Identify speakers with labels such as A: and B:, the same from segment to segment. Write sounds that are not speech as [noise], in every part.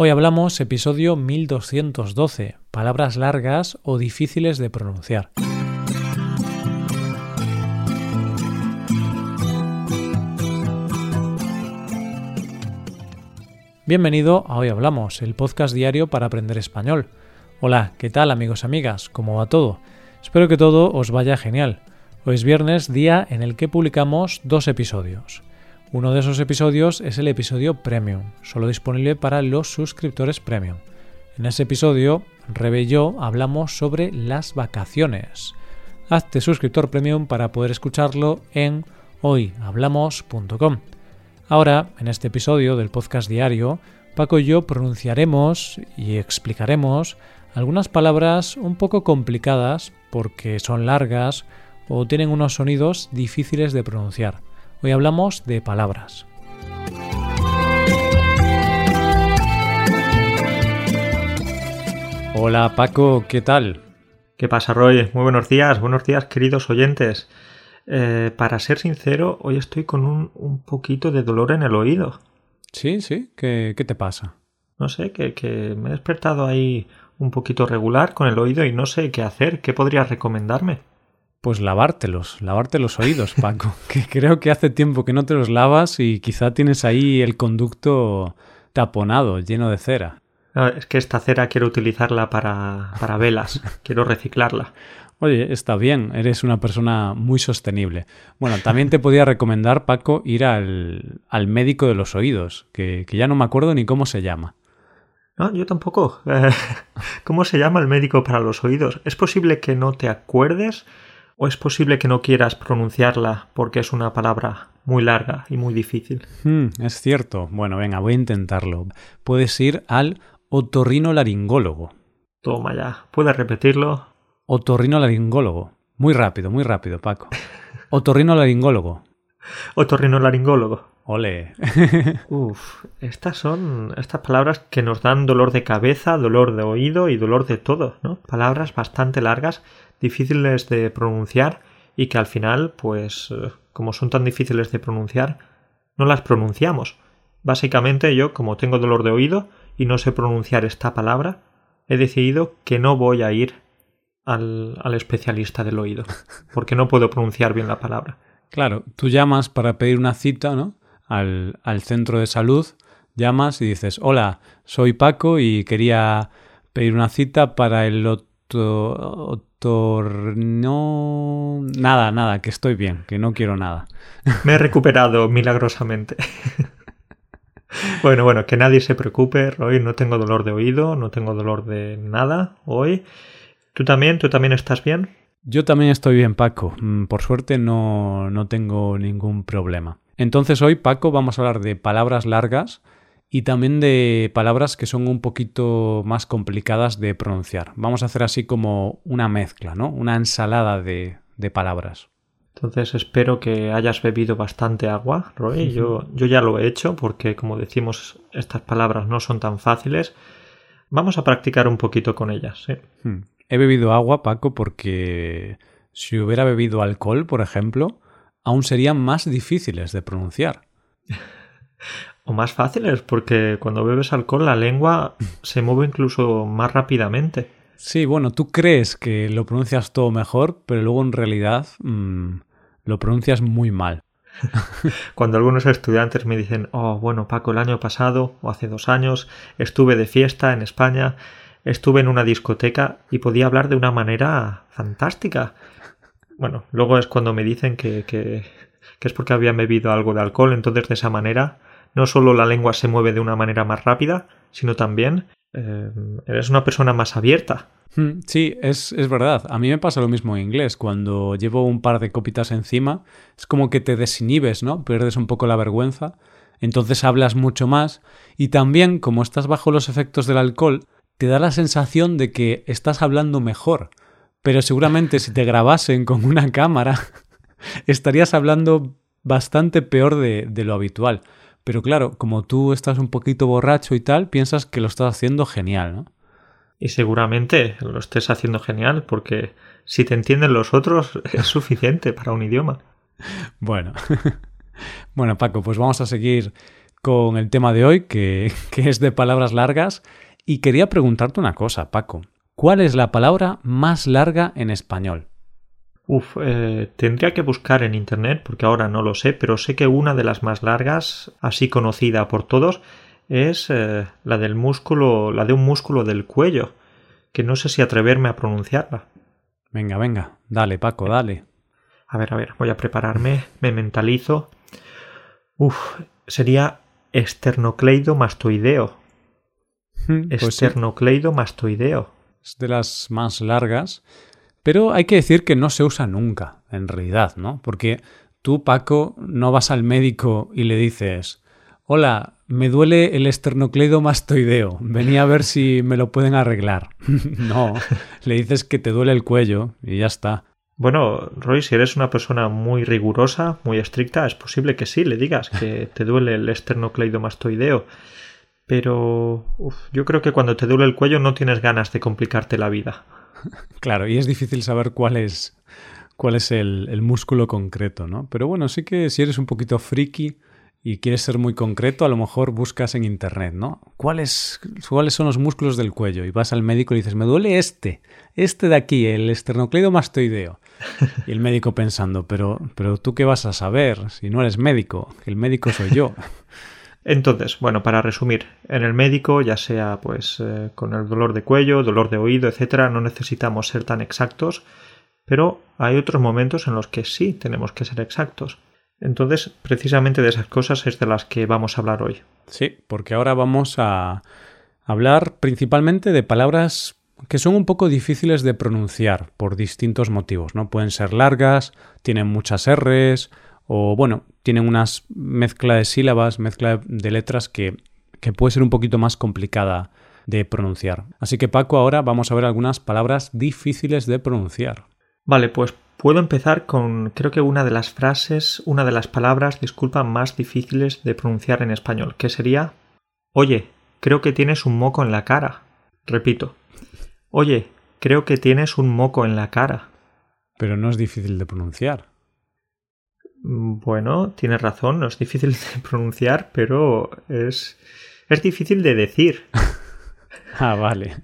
A: Hoy hablamos episodio 1212, palabras largas o difíciles de pronunciar. Bienvenido a Hoy Hablamos, el podcast diario para aprender español. Hola, ¿qué tal amigos y amigas? ¿Cómo va todo? Espero que todo os vaya genial. Hoy es viernes, día en el que publicamos dos episodios. Uno de esos episodios es el episodio Premium, solo disponible para los suscriptores Premium. En ese episodio, Rebe y yo hablamos sobre las vacaciones. Hazte suscriptor Premium para poder escucharlo en hoyhablamos.com. Ahora, en este episodio del podcast diario, Paco y yo pronunciaremos y explicaremos algunas palabras un poco complicadas porque son largas o tienen unos sonidos difíciles de pronunciar. Hoy hablamos de palabras. Hola Paco, ¿qué tal?
B: ¿Qué pasa, Roy? Muy buenos días, buenos días, queridos oyentes. Eh, para ser sincero, hoy estoy con un, poquito de dolor en el oído.
A: Sí, sí, ¿qué, qué te pasa?
B: No sé, que, que me he despertado ahí un poquito regular con el oído y no sé qué hacer. ¿Qué podrías recomendarme?
A: Pues lavártelos, lavarte los oídos, Paco, [laughs] que creo que hace tiempo que no te los lavas y quizá tienes ahí el conducto taponado, lleno de cera.
B: es que esta cera quiero utilizarla para, para velas, [laughs] quiero reciclarla.
A: Oye, está bien, eres una persona muy sostenible. Bueno, también te podía recomendar, Paco, ir al, al médico de los oídos, que, que, ya no me acuerdo ni cómo se llama.
B: No, yo tampoco. [laughs] ¿Cómo se llama el médico para los oídos? ¿Es posible que no te acuerdes? ¿O es posible que no quieras pronunciarla porque es una palabra muy larga y muy difícil?
A: Hmm, es cierto. Bueno, venga, voy a intentarlo. Puedes ir al otorrinolaringólogo.
B: Toma ya. ¿Puedes repetirlo?
A: Otorrinolaringólogo. Muy rápido, muy rápido, Paco. [laughs] Otorrinolaringólogo.
B: Otorrinolaringólogo.
A: Ole. [laughs]
B: Uf, estas son estas palabras que nos dan dolor de cabeza, dolor de oído y dolor de todo, ¿no? Palabras bastante largas difíciles de pronunciar y que al final, pues, eh, como son tan difíciles de pronunciar, no las pronunciamos. Básicamente yo, como tengo dolor de oído y no sé pronunciar esta palabra, he decidido que no voy a ir al, al especialista del oído, [laughs] porque no puedo pronunciar bien la palabra.
A: Claro, tú llamas para pedir una cita, ¿no? Al, al centro de salud, llamas y dices, hola, soy Paco y quería pedir una cita para el no... Nada, nada, que estoy bien, que no quiero nada.
B: Me he recuperado milagrosamente. [laughs] bueno, bueno, que nadie se preocupe, Roy, no tengo dolor de oído, no tengo dolor de nada hoy. ¿Tú también? ¿Tú también estás bien?
A: Yo también estoy bien, Paco. Mm, por suerte no, no tengo ningún problema. Entonces hoy, Paco, vamos a hablar de palabras largas y también de palabras que son un poquito más complicadas de pronunciar. Vamos a hacer así como una mezcla, ¿no? Una ensalada de, de palabras.
B: Entonces espero que hayas bebido bastante agua, Roy. Yo, yo ya lo he hecho porque, como decimos, estas palabras no son tan fáciles. Vamos a practicar un poquito con ellas.
A: Hmm. He bebido agua, Paco, porque si hubiera bebido alcohol, por ejemplo, aún serían más difíciles de pronunciar. [laughs]
B: o más fáciles, porque cuando bebes alcohol la lengua se mueve incluso más rápidamente.
A: Sí, bueno, tú crees que lo pronuncias todo mejor, pero luego en realidad mmm, lo pronuncias muy mal. [laughs]
B: Cuando algunos estudiantes me dicen, oh, bueno, Paco, el año pasado o hace dos años estuve de fiesta en España, estuve en una discoteca y podía hablar de una manera fantástica. Bueno, luego es cuando me dicen que, que, que es porque había bebido algo de alcohol, entonces de esa manera no solo la lengua se mueve de una manera más rápida, sino también eh, eres una persona más abierta.
A: Hmm, sí, es, es, verdad. A mí me pasa lo mismo en inglés. Cuando llevo un par de copitas encima, es como que te desinhibes, ¿no? Pierdes un poco la vergüenza. Entonces hablas mucho más. Y también, como estás bajo los efectos del alcohol, te da la sensación de que estás hablando mejor. Pero seguramente si te grabasen con una cámara, [laughs] estarías hablando bastante peor de, de lo habitual. Pero claro, como tú estás un poquito borracho y tal, piensas que lo estás haciendo genial, ¿no?
B: Y seguramente lo estés haciendo genial, porque si te entienden los otros [laughs] es suficiente para un idioma.
A: Bueno. [laughs] bueno, Paco, pues vamos a seguir con el tema de hoy, que, [laughs] que es de palabras largas. Y quería preguntarte una cosa, Paco. ¿Cuál es la palabra más larga en español?
B: Uf, eh, tendría que buscar en internet porque ahora no lo sé, pero sé que una de las más largas, así conocida por todos, es eh, la del músculo, la de un músculo del cuello, que no sé si atreverme a pronunciarla.
A: Venga, venga, dale, Paco, dale.
B: A ver, a ver, voy a prepararme, me mentalizo. Uf, sería esternocleidomastoideo. [laughs]
A: Pues
B: esternocleidomastoideo.
A: es de las más largas, pero hay que decir que no se usa nunca, en realidad, ¿no? Porque tú, Paco, no vas al médico y le dices, hola, me duele el esternocleidomastoideo, venía a ver si me lo pueden arreglar. [laughs] no, le dices que te duele el cuello y ya está.
B: Bueno, Roy, si eres una persona muy rigurosa, muy estricta, es posible que sí le digas que [laughs] te duele el esternocleidomastoideo. Pero uf, yo creo que cuando te duele el cuello no tienes ganas de complicarte la vida. [laughs]
A: Claro, y es difícil saber cuál es, cuál es el, el músculo concreto, ¿no? Pero bueno, sí que si eres un poquito friki y quieres ser muy concreto, a lo mejor buscas en internet, ¿no? ¿Cuáles, ¿Cuáles son los músculos del cuello? Y vas al médico y dices, me duele este, este de aquí, el esternocleidomastoideo. Y el médico pensando, pero, pero tú qué vas a saber si no eres médico, el médico soy yo. [laughs]
B: Entonces, bueno, para resumir, en el médico, ya sea pues eh, con el dolor de cuello, dolor de oído, etcétera, no necesitamos ser tan exactos, pero hay otros momentos en los que sí tenemos que ser exactos. Entonces, precisamente de esas cosas es de las que vamos a hablar hoy.
A: Sí, porque ahora vamos a hablar principalmente de palabras que son un poco difíciles de pronunciar por distintos motivos, ¿no? Pueden ser largas, tienen muchas R's, o bueno, tienen una mezcla de sílabas, mezcla de letras que, que puede ser un poquito más complicada de pronunciar. Así que Paco, ahora vamos a ver algunas palabras difíciles de pronunciar.
B: Vale, pues puedo empezar con creo que una de las frases, una de las palabras, disculpa, más difíciles de pronunciar en español, que sería Oye, creo que tienes un moco en la cara. Repito. Oye, creo que tienes un moco en la cara.
A: Pero no es difícil de pronunciar.
B: Bueno, tienes razón, no es difícil de [laughs] pronunciar, pero es, es difícil de decir. [laughs]
A: ah, vale.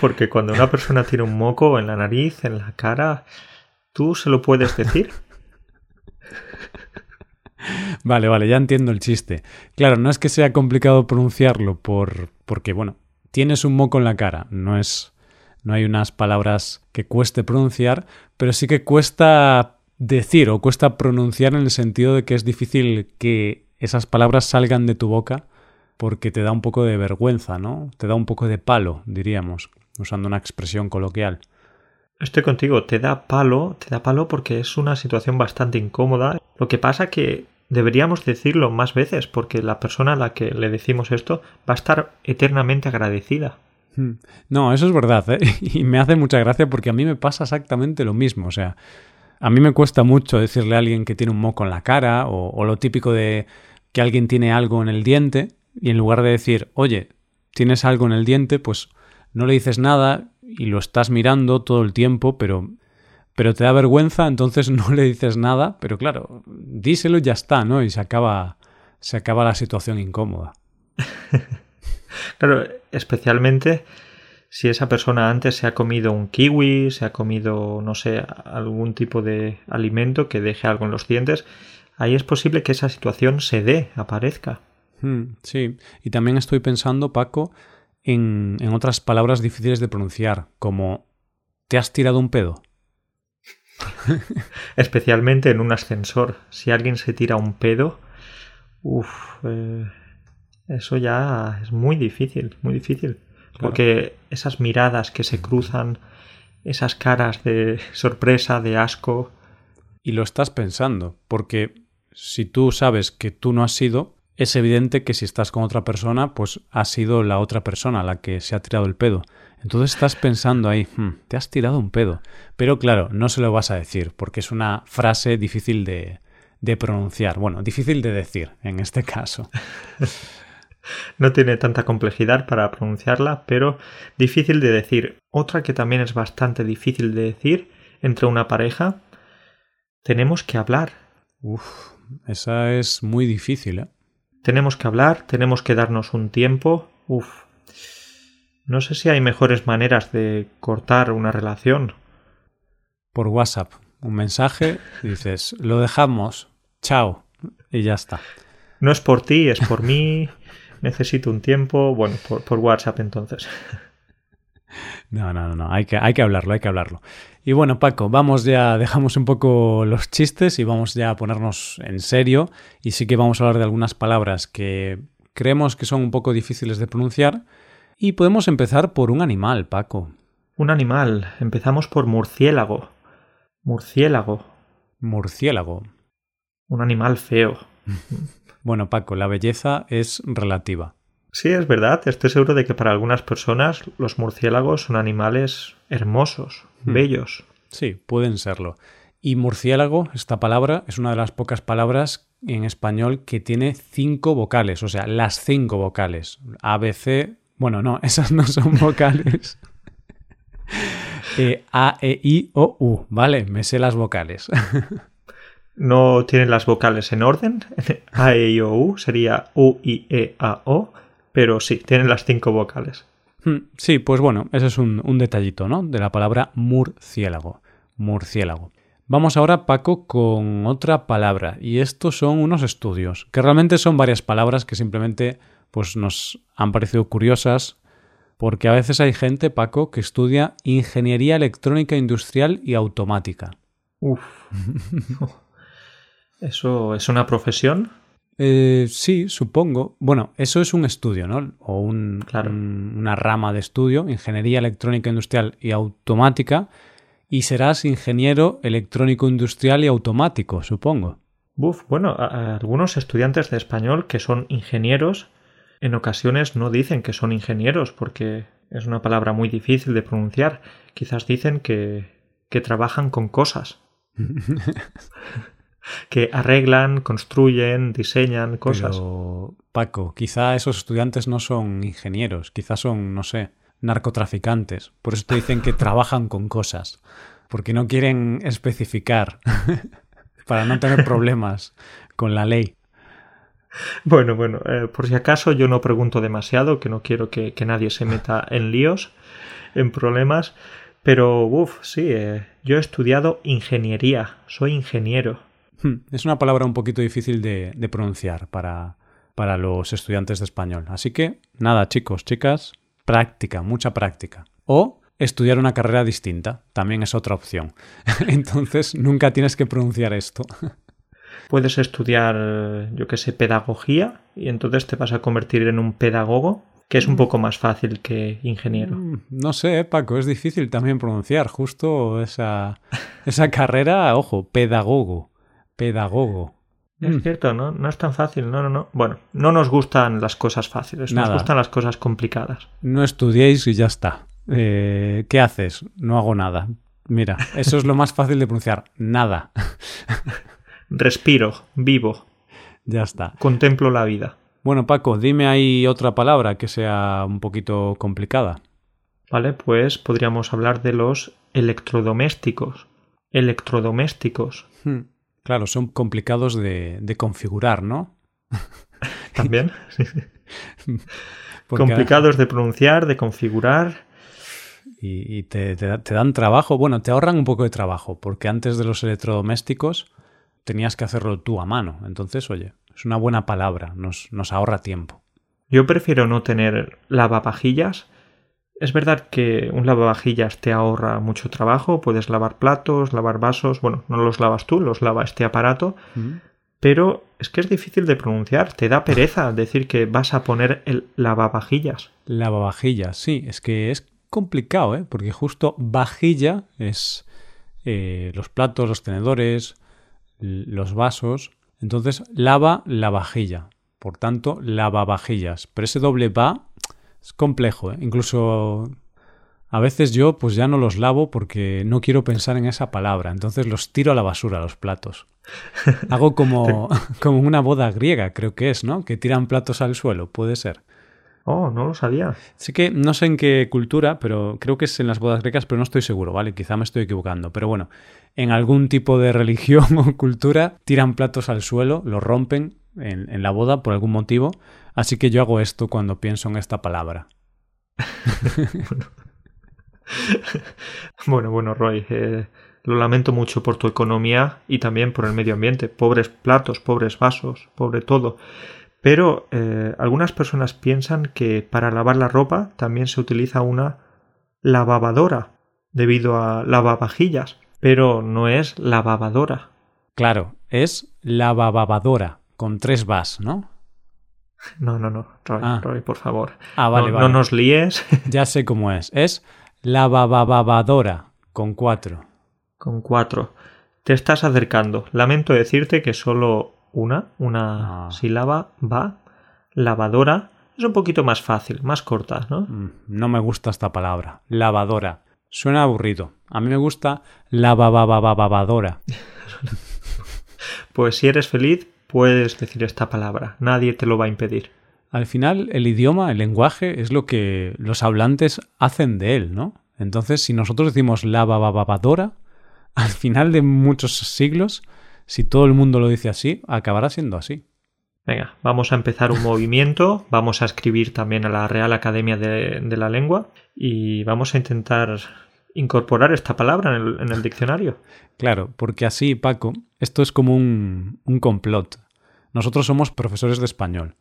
B: Porque cuando una persona tiene un moco en la nariz, en la cara, tú se lo puedes decir. [laughs]
A: Vale, vale, ya entiendo el chiste. Claro, no es que sea complicado pronunciarlo por porque bueno, tienes un moco en la cara, no es no hay unas palabras que cueste pronunciar, pero sí que cuesta decir o cuesta pronunciar en el sentido de que es difícil que esas palabras salgan de tu boca porque te da un poco de vergüenza, ¿no? Te da un poco de palo, diríamos, usando una expresión coloquial.
B: Estoy contigo, te da palo, te da palo porque es una situación bastante incómoda. Lo que pasa que deberíamos decirlo más veces porque la persona a la que le decimos esto va a estar eternamente agradecida.
A: No, eso es verdad, ¿eh? [laughs] y me hace mucha gracia porque a mí me pasa exactamente lo mismo. O sea, a mí me cuesta mucho decirle a alguien que tiene un moco en la cara o, lo típico de que alguien tiene algo en el diente y en lugar de decir, oye, tienes algo en el diente, pues no le dices nada y lo estás mirando todo el tiempo, pero, pero te da vergüenza, entonces [laughs] no le dices nada, pero claro, díselo y ya está, ¿no? Y se acaba, se acaba la situación incómoda. [laughs]
B: claro, especialmente si esa persona antes se ha comido un kiwi, se ha comido, no sé, algún tipo de alimento que deje algo en los dientes, ahí es posible que esa situación se dé, aparezca.
A: Hmm, sí, y también estoy pensando, Paco, en, en otras palabras difíciles de pronunciar, como ¿te has tirado un pedo? [laughs]
B: Especialmente en un ascensor. Si alguien se tira un pedo, uff, eh, eso ya es muy difícil, muy difícil. Porque esas miradas que se cruzan, esas caras de [laughs] sorpresa, de asco.
A: Y lo estás pensando, porque si tú sabes que tú no has sido, es evidente que si estás con otra persona, pues ha sido la otra persona la que se ha tirado el pedo. Entonces estás pensando ahí, hm, te has tirado un pedo. Pero claro, no se lo vas a decir, porque es una frase difícil de, de pronunciar. Bueno, difícil de decir en este caso. [laughs]
B: no tiene tanta complejidad para pronunciarla, pero difícil de decir. Otra que también es bastante difícil de decir entre una pareja, tenemos que hablar.
A: Uf, esa es muy difícil, ¿eh?
B: Tenemos que hablar, tenemos que darnos un tiempo. Uf. No sé si hay mejores maneras de cortar una relación.
A: Por WhatsApp, un mensaje, dices, lo dejamos, chao, y ya está.
B: No es por ti, es por mí. [laughs] Necesito un tiempo. Bueno, por, por WhatsApp entonces.
A: No, no, no, Hay, que, hay que hablarlo, hay que hablarlo. Y bueno, Paco, vamos ya, dejamos un poco los chistes y vamos ya a ponernos en serio. Y sí que vamos a hablar de algunas palabras que creemos que son un poco difíciles de pronunciar. Y podemos empezar por un animal, Paco.
B: Un animal. Empezamos por murciélago. Murciélago.
A: Murciélago.
B: Un animal feo. [laughs]
A: bueno, Paco, la belleza es relativa.
B: Sí, es verdad. Estoy seguro de que para algunas personas los murciélagos son animales hermosos,
A: Hmm.
B: bellos.
A: Sí, pueden serlo. Y murciélago, esta palabra, es una de las pocas palabras en español que tiene cinco vocales, o sea, las cinco vocales. A, B, C. Bueno, no, [laughs] esas no son vocales. [laughs] Eh, A, E, I, O, U. Vale, me sé las vocales. [laughs]
B: No tienen las vocales en orden. [laughs] A, E, I, O, U sería U, I, E, A, O. Pero sí, tienen las cinco vocales.
A: Hmm, Sí, pues bueno, ese es un, un detallito, ¿no? De la palabra murciélago. Murciélago. Vamos ahora, Paco, con otra palabra. Y estos son unos estudios, que realmente son varias palabras que simplemente pues, nos han parecido curiosas, porque a veces hay gente, Paco, que estudia ingeniería electrónica industrial y automática.
B: Uf. [laughs] ¿Eso es una profesión?
A: Eh, sí, supongo. Bueno, eso es un estudio, ¿no? O un-
B: Claro.
A: un- una rama de estudio, ingeniería electrónica industrial y automática, y serás ingeniero electrónico industrial y automático, supongo.
B: Uf, bueno, a- a algunos estudiantes de español que son ingenieros en ocasiones no dicen que son ingenieros porque es una palabra muy difícil de pronunciar. Quizás dicen que, que trabajan con cosas. [laughs] que arreglan, construyen, diseñan cosas.
A: Pero, Paco, quizá esos estudiantes no son ingenieros, quizá son, no sé, narcotraficantes. Por eso te dicen que [laughs] trabajan con cosas, porque no quieren especificar [laughs] para no tener problemas con la ley.
B: Bueno, bueno, eh, por si acaso yo no pregunto demasiado, que no quiero que, que nadie se meta [laughs] en líos, en problemas, pero uff, sí, eh, yo he estudiado ingeniería, soy ingeniero.
A: Hmm, Es una palabra un poquito difícil de, de pronunciar para, para los estudiantes de español. Así que, nada, chicos, chicas, práctica, mucha práctica. O estudiar una carrera distinta, también es otra opción. [laughs] Entonces, nunca tienes que pronunciar esto. [laughs]
B: Puedes estudiar, yo que sé, pedagogía y entonces te vas a convertir en un pedagogo, que es un poco más fácil que ingeniero.
A: Mm, No sé, Paco, es difícil también pronunciar justo esa, [laughs] esa carrera, ojo, pedagogo, pedagogo.
B: Es
A: Mm.
B: cierto, ¿no? No es tan fácil, no, no, no. Bueno, no nos gustan las cosas fáciles,
A: Nada.
B: nos gustan las cosas complicadas.
A: No estudiéis y ya está. Eh, ¿Qué haces? No hago nada. Mira, eso es lo más fácil de pronunciar. Nada. [laughs]
B: Respiro, vivo,
A: Ya está.
B: contemplo la vida.
A: Bueno, Paco, dime ahí otra palabra que sea un poquito complicada.
B: ¿Vale? Pues podríamos hablar de los electrodomésticos. Electrodomésticos.
A: Hmm, Claro, son complicados de, de configurar, ¿no? [laughs]
B: También. [laughs]
A: Porque-
B: Complicados de pronunciar, de configurar.
A: Y, y te, te dan trabajo. Bueno, te ahorran un poco de trabajo, porque antes de los electrodomésticos tenías que hacerlo tú a mano. Entonces, oye, es una buena palabra, nos, nos ahorra tiempo.
B: Yo prefiero no tener lavavajillas. Es verdad que un lavavajillas te ahorra mucho trabajo. Puedes lavar platos, lavar vasos. Bueno, no los lavas tú, los lava este aparato. Pero es que es difícil de pronunciar. Te da pereza decir que vas a poner el lavavajillas.
A: Lavavajillas, sí, es que es complicado, ¿eh? Porque justo vajilla es eh, los platos, los tenedores, los vasos. Entonces, lava la vajilla. Por tanto, lavavajillas. Pero ese doble va es complejo, ¿eh? Incluso a veces yo pues ya no los lavo porque no quiero pensar en esa palabra. Entonces los tiro a la basura, los platos. [laughs] Hago como, [laughs] como una boda griega, creo que es, ¿no? Que tiran platos al suelo, puede ser.
B: Oh, no lo sabía.
A: Sí que no sé en qué cultura, pero creo que es en las bodas griegas, pero no estoy seguro, ¿vale? Quizá me estoy equivocando. Pero bueno, en algún tipo de [laughs] religión o cultura tiran platos al suelo, los rompen en, la boda por algún motivo, así que yo hago esto cuando pienso en esta palabra. [laughs]
B: bueno. bueno, Roy, eh, lo lamento mucho por tu economía y también por el medio ambiente. Pobres platos, pobres vasos, pobre todo. Pero eh, algunas personas piensan que para lavar la ropa también se utiliza una lavabadora debido a lavavajillas, pero no es lavabadora.
A: Claro, es lavababadora con tres vas, ¿no?
B: No, no, no, Roy, ah. Roy por favor.
A: Ah, vale,
B: no,
A: vale.
B: no nos líes. [laughs]
A: ya sé cómo es. Es lavababadora con cuatro.
B: Con cuatro. Te estás acercando. Lamento decirte que solo una, una ah. sílaba va. Lavadora es un poquito más fácil, más corta, ¿no?
A: Mm, no me gusta esta palabra. Lavadora. Suena aburrido. A mí me gusta lavabababadora. [laughs]
B: pues si eres feliz, puedes decir esta palabra. Nadie te lo va a impedir.
A: Al final, el idioma, el lenguaje, es lo que los hablantes hacen de él, ¿no? Entonces, si nosotros decimos lavababadora, [laughs] al final de muchos siglos, si todo el mundo lo dice así, acabará siendo así.
B: Venga, vamos a empezar un [laughs] movimiento, vamos a escribir también a la Real Academia de, la Lengua y vamos a intentar incorporar esta palabra en el, diccionario.
A: Claro, porque así, Paco, esto es como un, un complot. Nosotros somos profesores de español.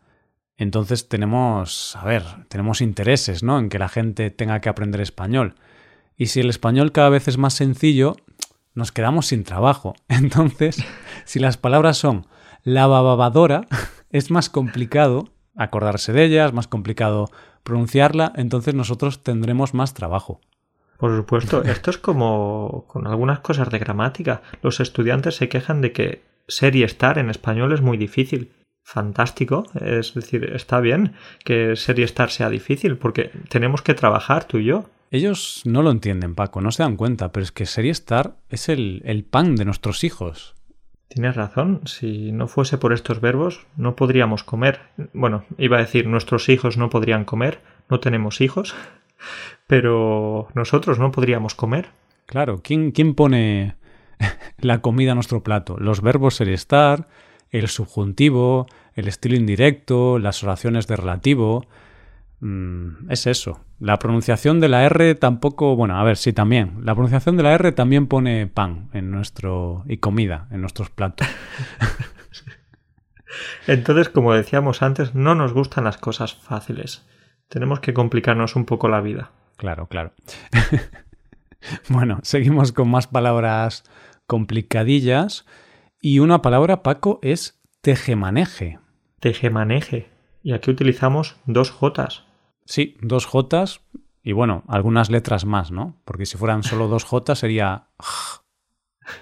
A: Entonces tenemos, a ver, tenemos intereses, ¿no? En que la gente tenga que aprender español. Y si el español cada vez es más sencillo, nos quedamos sin trabajo. [laughs] Entonces, si las palabras son la bababadora, [laughs] es más complicado acordarse de ellas, más complicado pronunciarla, entonces nosotros tendremos más trabajo.
B: Por supuesto, esto es como con algunas cosas de gramática. Los estudiantes se quejan de que ser y estar en español es muy difícil. Fantástico, es decir, está bien que ser y estar sea difícil porque tenemos que trabajar tú y yo.
A: Ellos no lo entienden, Paco, no se dan cuenta, pero es que ser y estar es el, el pan de nuestros hijos.
B: Tienes razón, si no fuese por estos verbos no podríamos comer. Bueno, iba a decir nuestros hijos no podrían comer, no tenemos hijos, pero nosotros no podríamos comer.
A: Claro, ¿quién, quién pone [laughs] la comida a nuestro plato? Los verbos ser estar, el subjuntivo, el estilo indirecto, las oraciones de relativo. Mm, es eso. La pronunciación de la R tampoco, bueno, a ver, sí también. La pronunciación de la R también pone pan en nuestro y comida en nuestros platos. [laughs]
B: Entonces, como decíamos antes, no nos gustan las cosas fáciles. Tenemos que complicarnos un poco la vida.
A: Claro, claro. [laughs] bueno, seguimos con más palabras complicadillas. Y una palabra, Paco, es tejemaneje.
B: Tejemaneje. Y aquí utilizamos dos Jotas.
A: Sí, dos Jotas y bueno, algunas letras más, ¿no? Porque si fueran solo dos Jotas sería...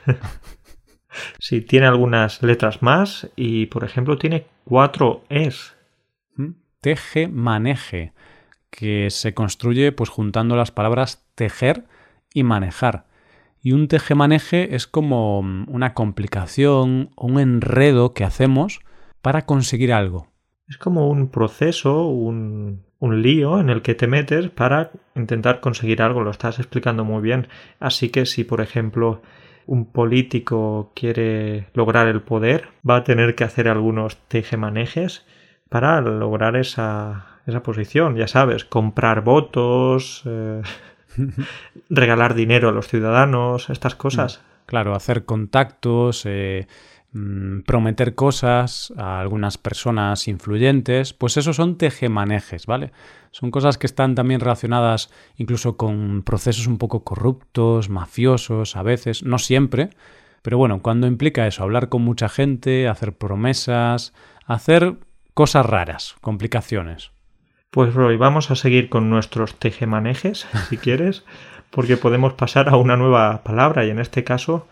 A: [laughs]
B: sí, tiene algunas letras más y, por ejemplo, tiene cuatro Es.
A: ¿Mm? Teje, maneje, que se construye pues juntando las palabras tejer y manejar. Y un teje-maneje es como una complicación, un enredo que hacemos para conseguir algo.
B: Es como un proceso, un, un lío en el que te metes para intentar conseguir algo, lo estás explicando muy bien. Así que si, por ejemplo, un político quiere lograr el poder, va a tener que hacer algunos tejemanejes para lograr esa, esa posición. Ya sabes, comprar votos, eh, [laughs] regalar dinero a los ciudadanos, estas cosas.
A: Claro, hacer contactos, eh, Mm, prometer cosas a algunas personas influyentes, pues esos son tejemanejes, ¿vale? Son cosas que están también relacionadas incluso con procesos un poco corruptos, mafiosos, a veces, no siempre, pero bueno, cuando implica eso, hablar con mucha gente, hacer promesas, hacer cosas raras, complicaciones.
B: Pues Roy, vamos a seguir con nuestros tejemanejes, si [laughs] quieres, porque podemos pasar a una nueva palabra y en este caso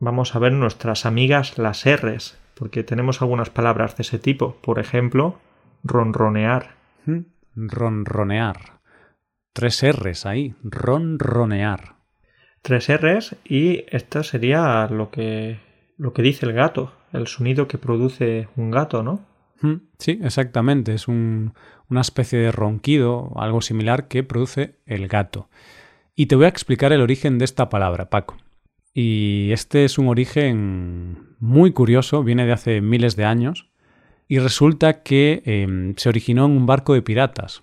B: vamos a ver nuestras amigas las R's, porque tenemos algunas palabras de ese tipo. Por ejemplo, ronronear.
A: Ronronear. Tres R's ahí. Ronronear.
B: Tres R's y esto sería lo que, lo que dice el gato, el sonido que produce un gato, ¿no?
A: Sí, exactamente. Es un, una especie de ronquido, algo similar que produce el gato. Y te voy a explicar el origen de esta palabra, Paco. Y este es un origen muy curioso, viene de hace miles de años, y resulta que em, se originó en un barco de piratas.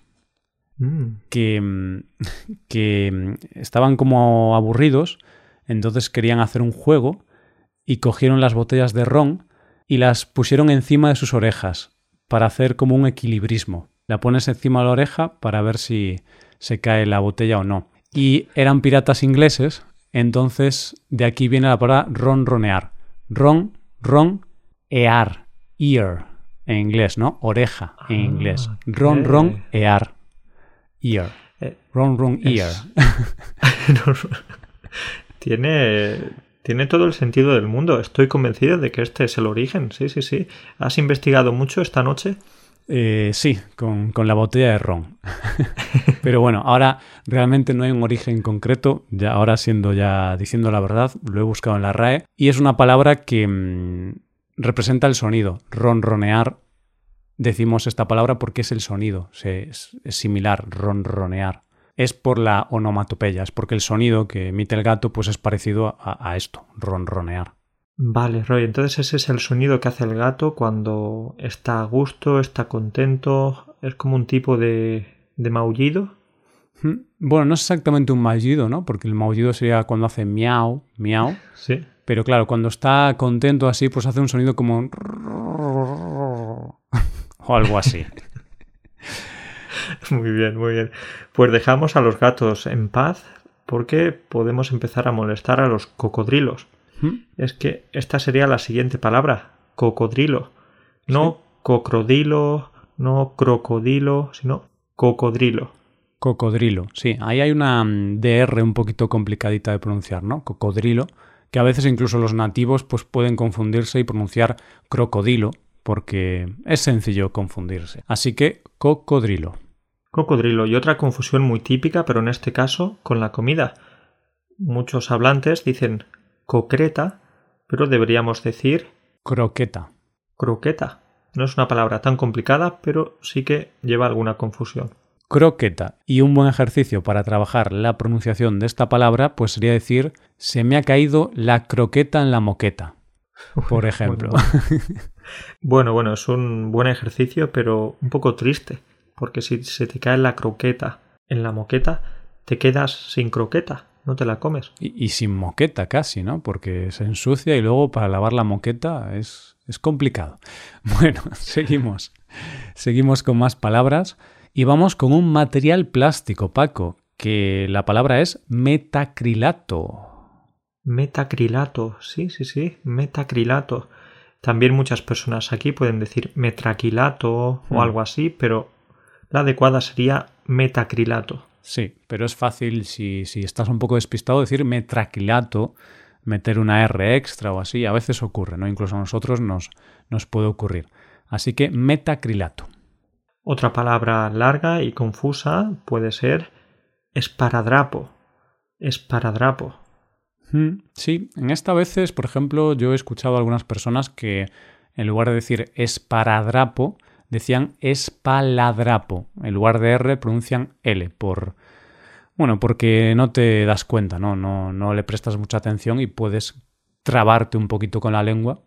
B: Mm.
A: Que, em, [laughs] que em, estaban como aburridos, entonces querían hacer un juego y cogieron las botellas de ron y las pusieron encima de sus orejas para hacer como un equilibrismo. La pones encima de la oreja para ver si se cae la botella o no. Y eran piratas ingleses, entonces de aquí viene la palabra ronronear. Ron, ron, ear, ear en inglés, ¿no? Oreja en
B: Ah,
A: inglés. Ron, ron, ear, ear.
B: Eh,
A: Ron, ron, ear. [laughs]
B: es- tiene, tiene todo el sentido del mundo. Estoy convencido de que este es el origen. Sí, sí, sí. ¿Has investigado mucho esta noche?
A: Eh, sí, con, con la botella de ron. [laughs] Pero bueno, ahora realmente no hay un origen concreto. Ya ahora siendo ya diciendo la verdad, lo he buscado en la RAE y es una palabra que mm, representa el sonido. Ronronear. Decimos esta palabra porque es el sonido. Se- es, es similar, ronronear. Es por la onomatopeya, es porque el sonido que emite el gato pues es parecido a, a esto, ronronear.
B: Vale, Roy. Entonces ese es el sonido que hace el gato cuando está a gusto, está contento. Es como un tipo de, de maullido.
A: Mm, Bueno, no es exactamente un maullido, ¿no? Porque el maullido sería cuando hace miau, miau.
B: Sí.
A: Pero claro, cuando está contento así, pues hace un sonido como... un [laughs] o algo así. [laughs] [laughs]
B: Muy bien, muy bien. Pues dejamos a los gatos en paz porque podemos empezar a molestar a los cocodrilos.
A: ¿Mm?
B: Es que esta sería la siguiente palabra, cocodrilo. No cocodrilo, no crocodilo, sino cocodrilo.
A: Cocodrilo, sí. Ahí hay una mm, DR un poquito complicadita de pronunciar, ¿no? Cocodrilo, que a veces incluso los nativos pues pueden confundirse y pronunciar crocodilo, porque es sencillo confundirse. Así que cocodrilo.
B: Cocodrilo y otra confusión muy típica, pero en este caso con la comida. Muchos hablantes dicen concreta, pero deberíamos decir
A: Croqueta.
B: croqueta. No es una palabra tan complicada, pero sí que lleva alguna confusión.
A: croqueta. Y un buen ejercicio para trabajar la pronunciación de esta palabra, pues sería decir, se me ha caído la croqueta en la moqueta, por ejemplo. [laughs]
B: Bueno, bueno, es un buen ejercicio, pero un poco triste, porque si se te cae la croqueta en la moqueta, te quedas sin croqueta, no te la comes.
A: Y, y sin moqueta casi, ¿no? Porque se ensucia y luego para lavar la moqueta es, es complicado. [laughs] Bueno, [laughs] seguimos. Seguimos con más palabras y vamos con un material plástico, Paco, que la palabra es metacrilato.
B: Metacrilato, sí, sí, sí, metacrilato. También muchas personas aquí pueden decir metraquilato o algo así, pero la adecuada sería metacrilato.
A: Sí, pero es fácil si, si estás un poco despistado decir metraquilato, meter una R extra o así. A veces ocurre, ¿no? Incluso a nosotros nos, nos puede ocurrir. Así que metacrilato.
B: Otra palabra larga y confusa puede ser esparadrapo. Esparadrapo.
A: Mm, Sí, en esta veces, por ejemplo, yo he escuchado a algunas personas que en lugar de decir esparadrapo, decían espaladrapo. En lugar de R pronuncian L por... Bueno, porque no te das cuenta, ¿no? No, no le prestas mucha atención y puedes trabarte un poquito con la lengua.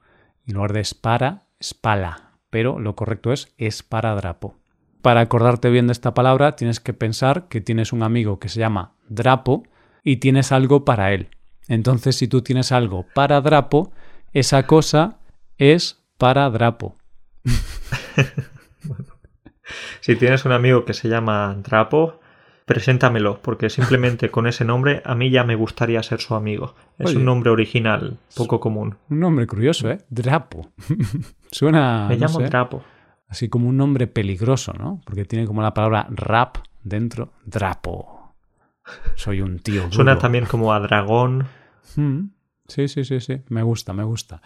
A: En lugar de espara, espala. Pero lo correcto es esparadrapo. Para acordarte bien de esta palabra, tienes que pensar que tienes un amigo que se llama Drapo y tienes algo para él. Entonces, si tú tienes algo para Drapo, esa cosa es para Drapo. [laughs]
B: Si tienes un amigo que se llama Drapo, preséntamelo, porque simplemente con ese nombre a mí ya me gustaría ser su amigo. Es
A: Oye.
B: un nombre original, poco común.
A: Un nombre curioso, ¿eh? Drapo. [laughs] Suena
B: Me
A: no
B: llamo
A: sé,
B: Drapo.
A: así como un nombre peligroso, ¿no? Porque tiene como la palabra rap dentro. Drapo. Soy un tío. Duro.
B: Suena también como a dragón.
A: Mm, Sí, sí, sí, sí. Me gusta, me gusta.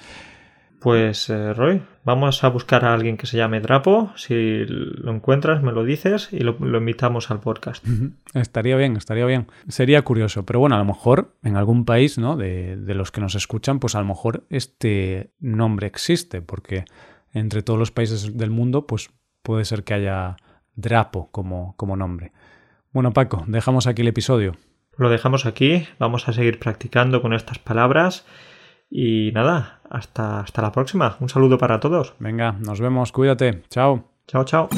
B: Pues, eh, Roy, vamos a buscar a alguien que se llame Drapo. Si lo encuentras, me lo dices y lo, lo invitamos al podcast.
A: Estaría bien, estaría bien. Sería curioso, pero bueno, a lo mejor en algún país, ¿no? De, de los que nos escuchan, pues a lo mejor este nombre existe, porque entre todos los países del mundo, pues puede ser que haya Drapo como, como nombre. Bueno, Paco, dejamos aquí el episodio.
B: Lo dejamos aquí, vamos a seguir practicando con estas palabras Y nada, hasta, hasta la próxima. Un saludo para todos.
A: Venga, nos vemos, cuídate. Chao.
B: Chao, chao.